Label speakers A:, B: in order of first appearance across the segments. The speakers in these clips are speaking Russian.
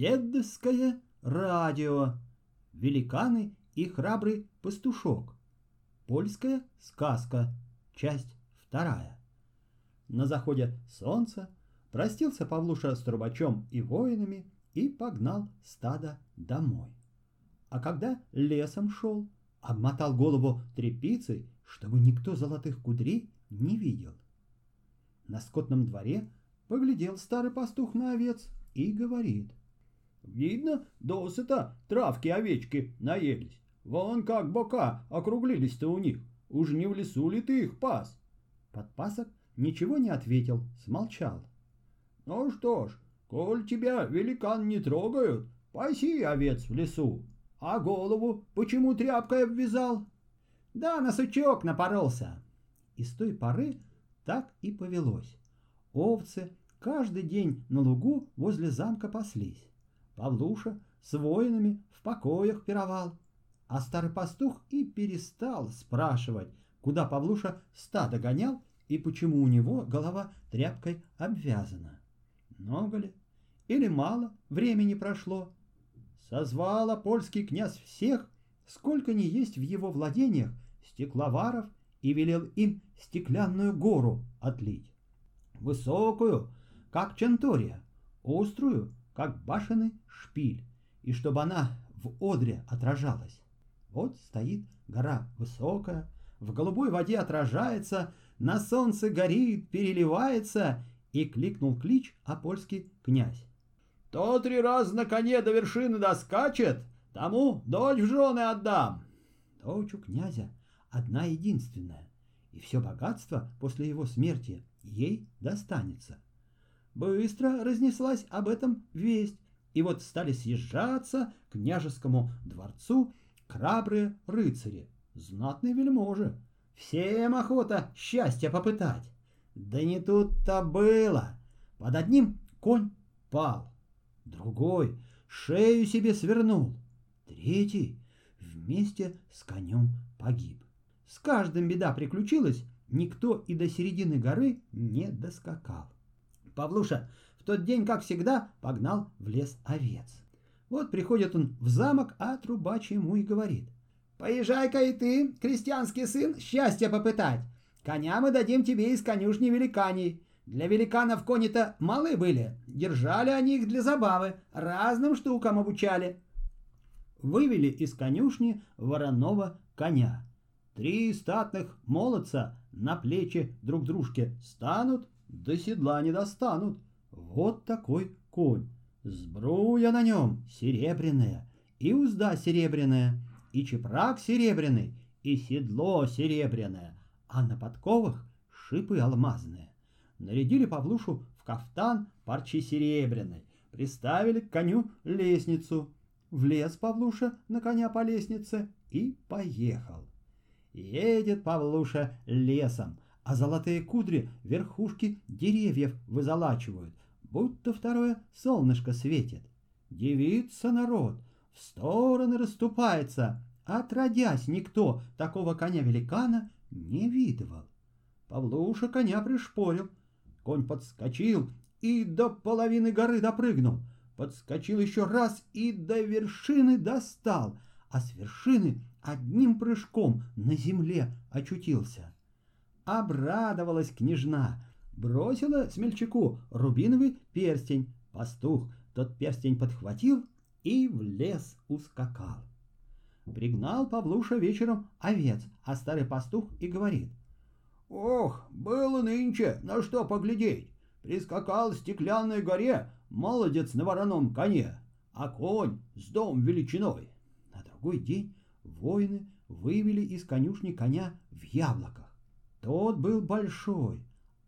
A: Дедовское радио. Великаны и храбрый пастушок. Польская сказка. Часть вторая. На заходе солнца простился Павлуша с трубачом и воинами и погнал стадо домой. А когда лесом шел, обмотал голову тряпицей, чтобы никто золотых кудрей не видел. На скотном дворе поглядел старый пастух на овец и говорит.
B: Видно, досыта травки-овечки наелись. Вон как бока округлились-то у них. Уж не в лесу ли ты их пас?
A: Подпасок ничего не ответил, смолчал.
B: Ну что ж, коль тебя великан не трогают, паси овец в лесу. А голову почему тряпкой обвязал?
A: Да, на сучок напоролся. И с той поры так и повелось. Овцы каждый день на лугу возле замка паслись. Павлуша с воинами в покоях пировал. А старый пастух и перестал спрашивать, куда Павлуша стадо гонял и почему у него голова тряпкой обвязана. Много ли или мало времени прошло? Созвала польский князь всех, сколько ни есть в его владениях, стекловаров и велел им стеклянную гору отлить. Высокую, как Чентория, острую, как башенный шпиль, и чтобы она в одре отражалась. Вот стоит гора высокая, в голубой воде отражается, на солнце горит, переливается, и кликнул клич а польский князь.
B: «Кто три раза на коне до вершины доскачет, тому дочь в жены отдам!»
A: Дочь у князя одна единственная, и все богатство после его смерти ей достанется. Быстро разнеслась об этом весть, и вот стали съезжаться к княжескому дворцу храбрые рыцари, знатные вельможи. Всем охота счастья попытать. Да не тут-то было. Под одним конь пал, другой шею себе свернул, третий вместе с конем погиб. С каждым беда приключилась, никто и до середины горы не доскакал. Павлуша в тот день, как всегда, погнал в лес овец. Вот приходит он в замок, а трубач ему и говорит. «Поезжай-ка и ты, крестьянский сын, счастье попытать. Коня мы дадим тебе из конюшни великаней. Для великанов кони-то малы были, держали они их для забавы, разным штукам обучали». Вывели из конюшни вороного коня. Три статных молодца на плечи друг дружке станут, до седла не достанут. Вот такой конь. Сбруя на нем серебряная, и узда серебряная, и чепрак серебряный, и седло серебряное, а на подковах шипы алмазные. Нарядили Павлушу в кафтан парчи серебряной, приставили к коню лестницу. Влез Павлуша на коня по лестнице и поехал. Едет Павлуша лесом, а золотые кудри верхушки деревьев вызолачивают, будто второе солнышко светит. Девица народ, в стороны расступается, отродясь никто такого коня-великана не видывал. Павлуша коня пришпорил, конь подскочил и до половины горы допрыгнул, подскочил еще раз и до вершины достал, а с вершины одним прыжком на земле очутился. Обрадовалась княжна, бросила смельчаку рубиновый перстень. Пастух тот перстень подхватил и в лес ускакал. Пригнал Павлуша вечером овец, а старый пастух и говорит.
B: «Ох, было нынче, на что поглядеть! Прискакал в стеклянной горе молодец на вороном коне, а конь с дом величиной».
A: На другой день воины вывели из конюшни коня в яблоках. Тот был большой,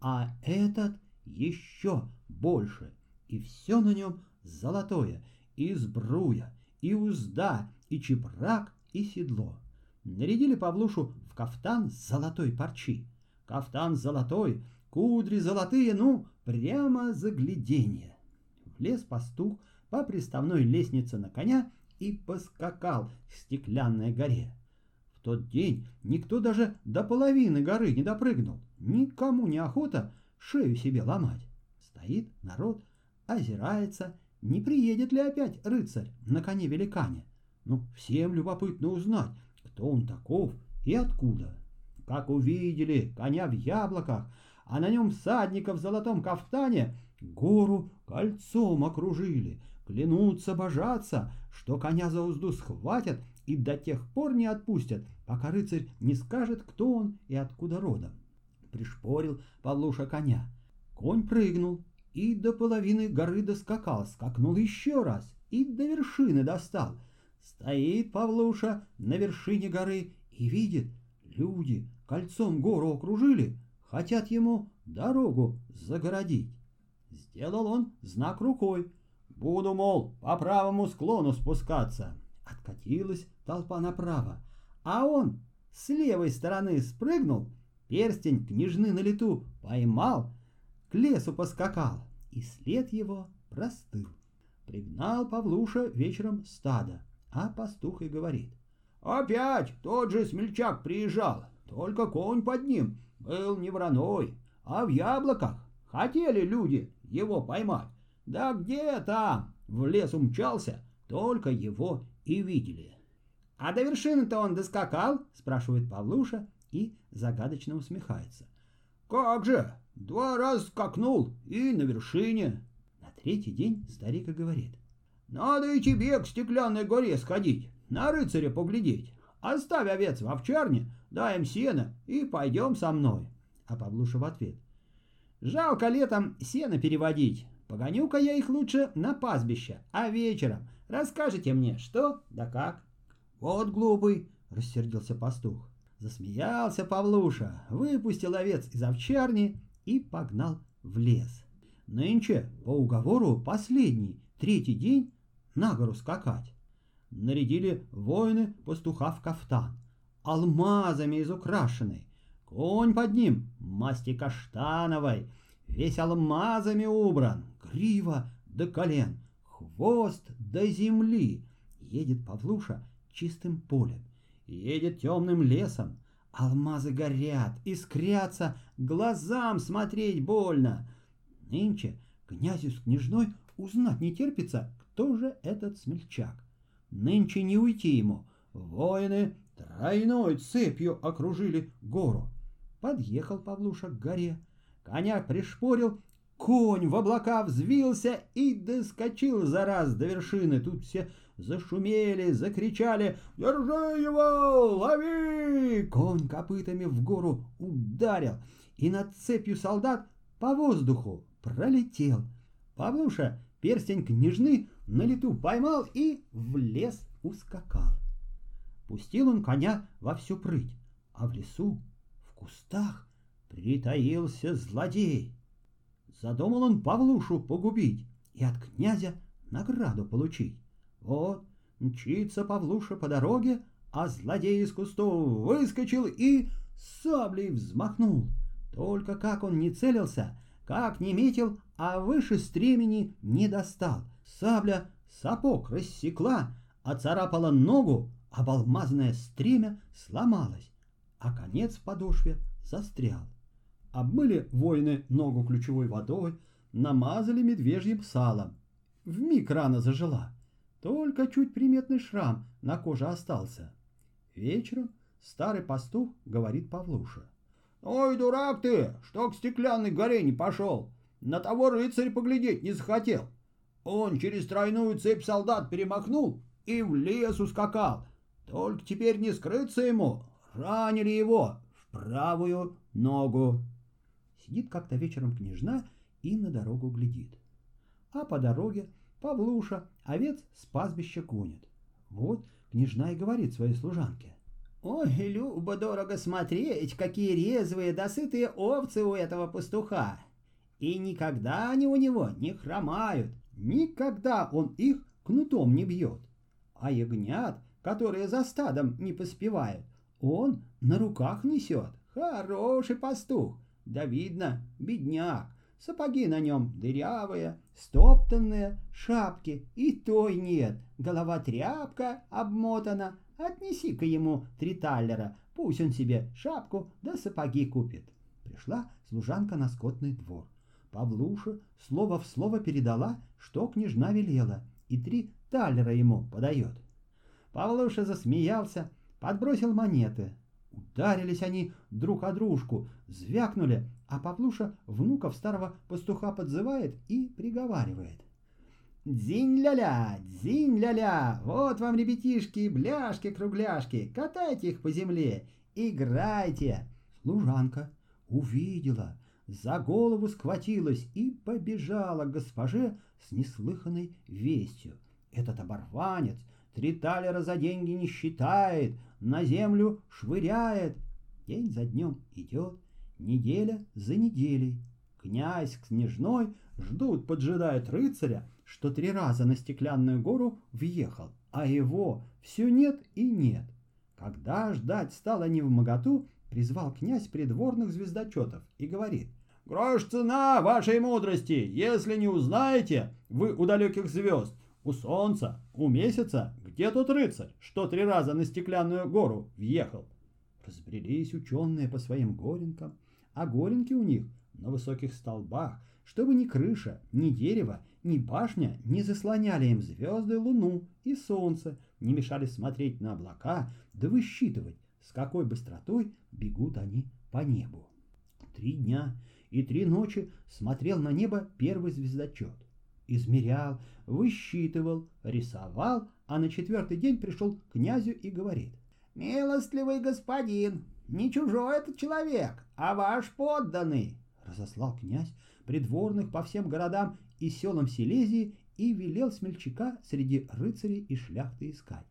A: а этот еще больше, и все на нем золотое, и сбруя, и узда, и чепрак, и седло. Нарядили Павлушу в кафтан золотой парчи. Кафтан золотой, кудри золотые, ну, прямо загляденье. Влез пастух по приставной лестнице на коня и поскакал к стеклянной горе тот день никто даже до половины горы не допрыгнул. Никому не охота шею себе ломать. Стоит народ, озирается не приедет ли опять рыцарь на коне-великане. Ну, всем любопытно узнать, кто он таков и откуда. Как увидели коня в яблоках, а на нем всадника в золотом кафтане, гору кольцом окружили, клянутся божаться, что коня за узду схватят и до тех пор не отпустят, пока рыцарь не скажет, кто он и откуда родом. Пришпорил Павлуша коня. Конь прыгнул и до половины горы доскакал, скакнул еще раз и до вершины достал. Стоит Павлуша на вершине горы и видит, люди кольцом гору окружили, хотят ему дорогу загородить. Сделал он знак рукой. Буду, мол, по правому склону спускаться. Откатилась толпа направо, а он с левой стороны спрыгнул, перстень княжны на лету поймал, к лесу поскакал, и след его простыл. Пригнал Павлуша вечером стадо, а пастух и говорит.
B: Опять тот же смельчак приезжал, только конь под ним был не вороной, а в яблоках. Хотели люди его поймать. Да где там? В лес умчался, только его и видели.
A: «А до вершины-то он доскакал?» — спрашивает Павлуша и загадочно усмехается.
B: «Как же! Два раза скакнул и на вершине!»
A: На третий день старик и говорит.
B: «Надо и тебе к стеклянной горе сходить, на рыцаря поглядеть. Оставь овец в овчарне, дай им сено и пойдем со мной».
A: А Павлуша в ответ. «Жалко летом сено переводить. Погоню-ка я их лучше на пастбище, а вечером расскажете мне, что да как».
B: «Вот глупый!»
A: — рассердился пастух. Засмеялся Павлуша, выпустил овец из овчарни и погнал в лес. Нынче по уговору последний, третий день на гору скакать. Нарядили воины пастуха в кафтан, алмазами изукрашенный, конь под ним масти каштановой, весь алмазами убран, грива до колен, хвост до земли. Едет Павлуша чистым полем, едет темным лесом. Алмазы горят, искрятся, глазам смотреть больно. Нынче князю с княжной узнать не терпится, кто же этот смельчак. Нынче не уйти ему. Воины тройной цепью окружили гору. Подъехал Павлуша к горе. Коня пришпорил, конь в облака взвился и доскочил за раз до вершины. Тут все зашумели, закричали «Держи его! Лови!» Конь копытами в гору ударил, и над цепью солдат по воздуху пролетел. Павлуша перстень княжны на лету поймал и в лес ускакал. Пустил он коня во всю прыть, а в лесу, в кустах, притаился злодей. Задумал он Павлушу погубить и от князя награду получить. Вот, мчится Павлуша по дороге, а злодей из кустов выскочил и саблей взмахнул. Только как он не целился, как не метил, а выше стремени не достал. Сабля сапог рассекла, оцарапала ногу, а алмазное стремя сломалось, а конец в подошве застрял. Обмыли воины ногу ключевой водой, намазали медвежьим салом. Вмиг рана зажила. Только чуть приметный шрам на коже остался. Вечером старый пастух говорит Павлуша.
B: «Ой, дурак ты, что к стеклянной горе не пошел? На того рыцарь поглядеть не захотел. Он через тройную цепь солдат перемахнул и в лес ускакал. Только теперь не скрыться ему. Ранили его в правую ногу».
A: Сидит как-то вечером княжна и на дорогу глядит. А по дороге Павлуша овец с пастбища гонит. Вот княжна и говорит своей служанке. «Ой, любо-дорого смотреть, какие резвые, досытые овцы у этого пастуха! И никогда они у него не хромают, никогда он их кнутом не бьет. А ягнят, которые за стадом не поспевают, он на руках несет. Хороший пастух, да видно, бедняк. Сапоги на нем дырявые, стоптанные, шапки и той нет. Голова тряпка обмотана. Отнеси-ка ему три таллера, пусть он себе шапку да сапоги купит. Пришла служанка на скотный двор. Павлуша слово в слово передала, что княжна велела, и три талера ему подает. Павлуша засмеялся, подбросил монеты. Ударились они друг о дружку, звякнули, а Павлуша внуков старого пастуха подзывает и приговаривает. «Дзинь-ля-ля, дзинь-ля-ля, вот вам, ребятишки, бляшки-кругляшки, катайте их по земле, играйте!» Служанка увидела, за голову схватилась и побежала к госпоже с неслыханной вестью. Этот оборванец три талера за деньги не считает, на землю швыряет. День за днем идет, неделя за неделей. Князь с княжной ждут, поджидают рыцаря, что три раза на стеклянную гору въехал, а его все нет и нет. Когда ждать стало не в моготу, призвал князь придворных звездочетов и говорит, «Грош цена вашей мудрости, если не узнаете, вы у далеких звезд, у солнца, у месяца, где тот рыцарь, что три раза на стеклянную гору въехал?» Разбрелись ученые по своим горенкам, а горенки у них на высоких столбах, чтобы ни крыша, ни дерево, ни башня не заслоняли им звезды, луну и солнце, не мешали смотреть на облака, да высчитывать, с какой быстротой бегут они по небу. Три дня и три ночи смотрел на небо первый звездочет. Измерял, высчитывал, рисовал, а на четвертый день пришел к князю и говорит. «Милостливый господин, не чужой этот человек, а ваш подданный!» Разослал князь придворных по всем городам и селам Силезии и велел смельчака среди рыцарей и шляхты искать.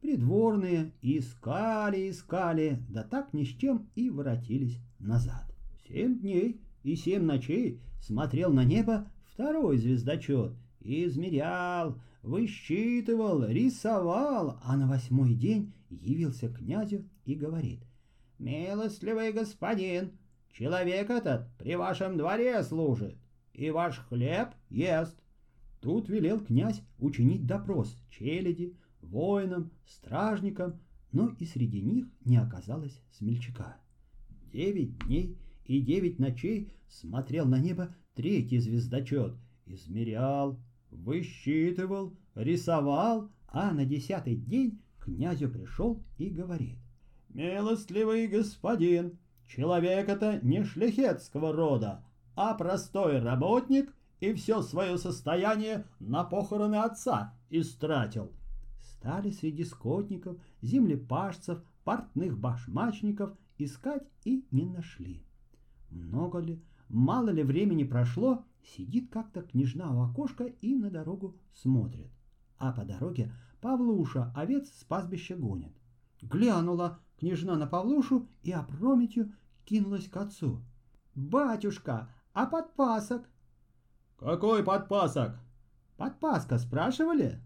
A: Придворные искали, искали, да так ни с чем и воротились назад. Семь дней и семь ночей смотрел на небо второй звездочет измерял, высчитывал, рисовал, а на восьмой день явился князю и говорит, «Милостливый господин, человек этот при вашем дворе служит, и ваш хлеб ест. Тут велел князь учинить допрос челяди, воинам, стражникам, но и среди них не оказалось смельчака. Девять дней и девять ночей смотрел на небо третий звездочет, измерял, высчитывал, рисовал, а на десятый день князю пришел и говорит. «Милостливый господин, человек это не шляхетского рода, а простой работник и все свое состояние на похороны отца истратил. Стали среди скотников, землепашцев, портных башмачников искать и не нашли. Много ли, мало ли времени прошло, сидит как-то княжна у окошка и на дорогу смотрит. А по дороге Павлуша овец с пастбища гонит. Глянула княжна на Павлушу и опрометью кинулась к отцу. «Батюшка, а подпасок?
B: Какой подпасок?
A: Подпаска спрашивали?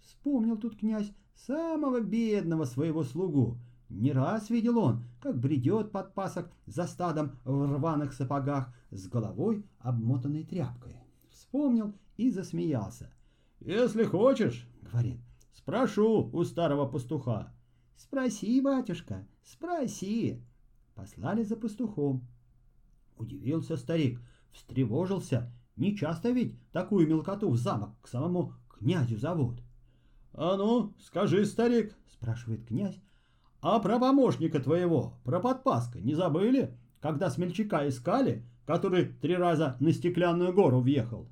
A: Вспомнил тут князь самого бедного своего слугу. Не раз видел он, как бредет подпасок за стадом в рваных сапогах с головой, обмотанной тряпкой. Вспомнил и засмеялся.
B: «Если хочешь, — говорит, — спрошу у старого пастуха».
A: «Спроси, батюшка, спроси!» Послали за пастухом. Удивился старик, встревожился. Не часто ведь такую мелкоту в замок к самому князю зовут.
B: «А ну, скажи, старик», — спрашивает князь, «а про помощника твоего, про подпаска не забыли, когда смельчака искали, который три раза на стеклянную гору въехал?»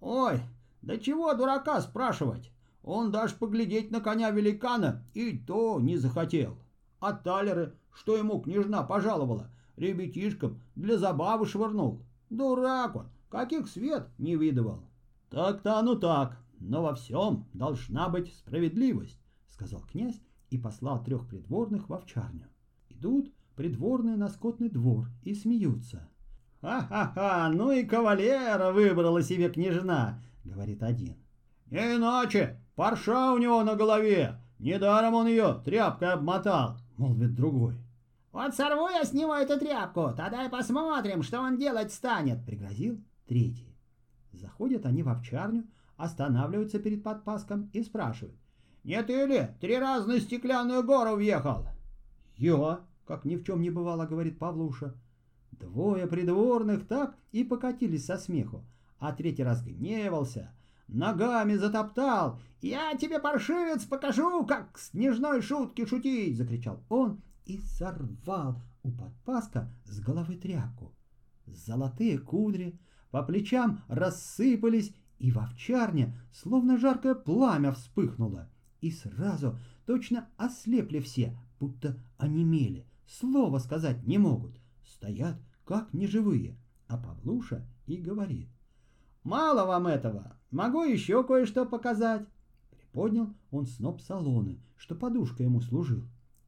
C: «Ой, да чего дурака спрашивать? Он даже поглядеть на коня великана и то не захотел. А талеры, что ему княжна пожаловала, ребятишкам для забавы швырнул. Дурак он, каких свет не видывал.
A: Так-то оно так, но во всем должна быть справедливость, сказал князь и послал трех придворных в овчарню. Идут придворные на скотный двор и смеются. «Ха-ха-ха, ну и кавалера выбрала себе княжна», — говорит один.
B: «Не иначе, парша у него на голове, недаром он ее тряпкой обмотал», — молвит другой.
C: «Вот сорву я с него эту тряпку, тогда и посмотрим, что он делать станет», — пригрозил третий.
A: Заходят они в овчарню, останавливаются перед подпаском и спрашивают.
C: «Не ты ли три раза на стеклянную гору въехал?»
A: «Я», — как ни в чем не бывало, — говорит Павлуша. Двое придворных так и покатились со смеху, а третий разгневался, ногами затоптал. «Я тебе, паршивец, покажу, как с нежной шутки шутить!» — закричал он и сорвал у подпаска с головы тряпку. Золотые кудри по плечам рассыпались, и в овчарне словно жаркое пламя вспыхнуло. И сразу точно ослепли все, будто онемели, слова сказать не могут, стоят как неживые. А Павлуша и говорит. «Мало вам этого, могу еще кое-что показать». Приподнял он сноп солоны, что подушка ему служил,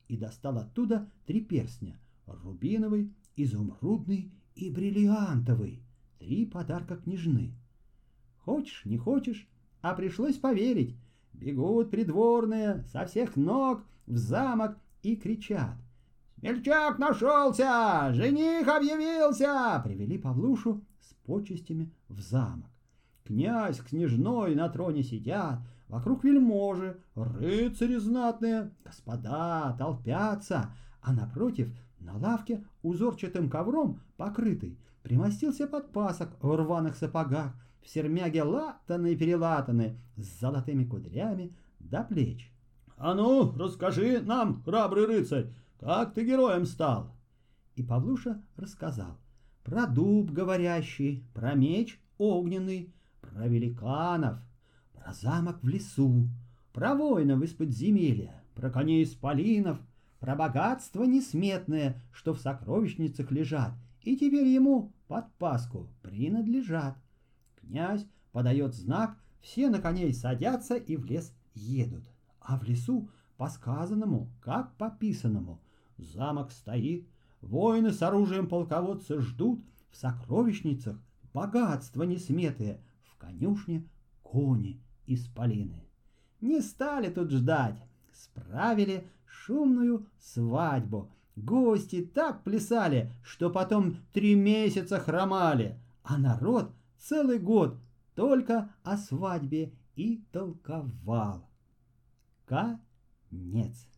A: и достал оттуда три перстня — рубиновый, изумрудный и бриллиантовый. Три подарка княжны. Хочешь, не хочешь, а пришлось поверить. Бегут придворные со всех ног в замок и кричат. «Смельчак нашелся! Жених объявился!» Привели Павлушу с почестями в замок. Князь княжной на троне сидят, вокруг вельможи, рыцари знатные, господа толпятся, а напротив на лавке узорчатым ковром покрытый примостился подпасок в рваных сапогах, в сермяге латанный-перелатанный, с золотыми кудрями до плеч. «А ну, расскажи нам, храбрый рыцарь, как ты героем стал?» И Павлуша рассказал про дуб говорящий, про меч огненный, про великанов, про замок в лесу, про воинов из подземелья, про коней исполинов, про богатство несметное, что в сокровищницах лежат, и теперь ему под паску принадлежат. Князь подает знак, все на коней садятся и в лес едут. А в лесу по сказанному, как по писанному. Замок стоит, воины с оружием полководца ждут, в сокровищницах богатства несметые, в конюшне кони исполины. Не стали тут ждать, справили шумную свадьбу. Гости так плясали, что потом три месяца хромали, а народ целый год только о свадьбе и толковал. Конец.